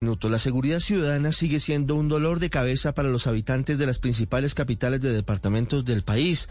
La seguridad ciudadana sigue siendo un dolor de cabeza para los habitantes de las principales capitales de departamentos del país,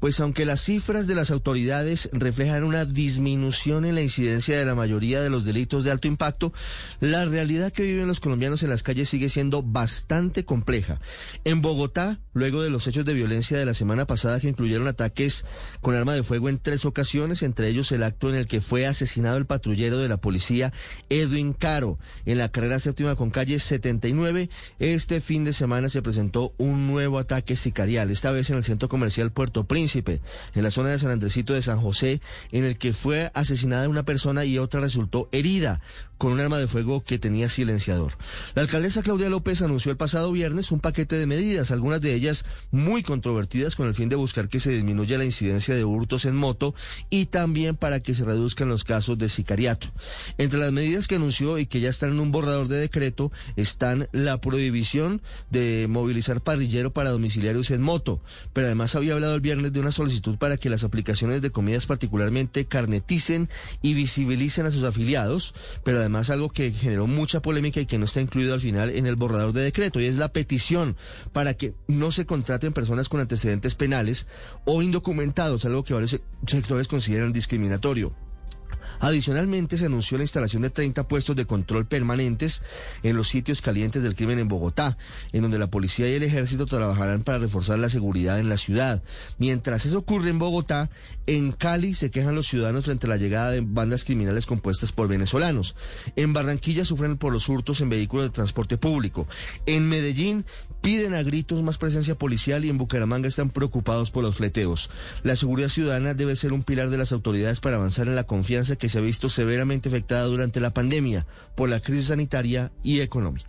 pues aunque las cifras de las autoridades reflejan una disminución en la incidencia de la mayoría de los delitos de alto impacto, la realidad que viven los colombianos en las calles sigue siendo bastante compleja. En Bogotá, luego de los hechos de violencia de la semana pasada que incluyeron ataques con arma de fuego en tres ocasiones, entre ellos el acto en el que fue asesinado el patrullero de la policía Edwin Caro en la carrera séptima con calle 79, este fin de semana se presentó un nuevo ataque sicarial, esta vez en el centro comercial Puerto Príncipe, en la zona de San Andresito de San José, en el que fue asesinada una persona y otra resultó herida con un arma de fuego que tenía silenciador. La alcaldesa Claudia López anunció el pasado viernes un paquete de medidas, algunas de ellas muy controvertidas con el fin de buscar que se disminuya la incidencia de hurtos en moto y también para que se reduzcan los casos de sicariato. Entre las medidas que anunció y que ya están en un borrador de decreto están la prohibición de movilizar parrillero para domiciliarios en moto, pero además había hablado el viernes de una solicitud para que las aplicaciones de comidas particularmente carneticen y visibilicen a sus afiliados, pero además algo que generó mucha polémica y que no está incluido al final en el borrador de decreto, y es la petición para que no se contraten personas con antecedentes penales o indocumentados, algo que varios sectores consideran discriminatorio. Adicionalmente, se anunció la instalación de 30 puestos de control permanentes en los sitios calientes del crimen en Bogotá, en donde la policía y el ejército trabajarán para reforzar la seguridad en la ciudad. Mientras eso ocurre en Bogotá, en Cali se quejan los ciudadanos frente a la llegada de bandas criminales compuestas por venezolanos. En Barranquilla sufren por los hurtos en vehículos de transporte público. En Medellín piden a gritos más presencia policial y en Bucaramanga están preocupados por los fleteos. La seguridad ciudadana debe ser un pilar de las autoridades para avanzar en la confianza que se ha visto severamente afectada durante la pandemia por la crisis sanitaria y económica.